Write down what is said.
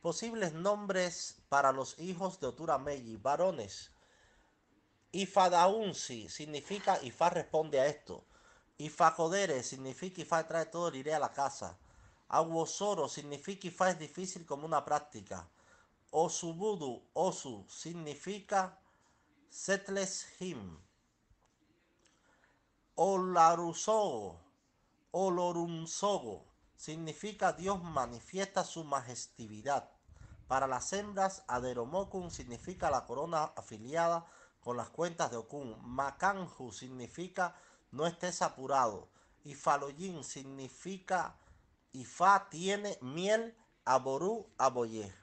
Posibles nombres para los hijos de Oturameyi, varones. Ifadaunsi significa Ifa responde a esto. Ifacodere significa Ifa trae todo el iré a la casa. Aguosoro significa Ifa es difícil como una práctica. Osubudu, Osu significa Setles him. Olarusogo, Olorunsogo significa Dios manifiesta su majestividad. Para las hembras, Aderomokun significa la corona afiliada con las cuentas de Okun. Makanju significa no estés apurado. Y Faloyin significa Ifa tiene miel, Aboru, Aboye.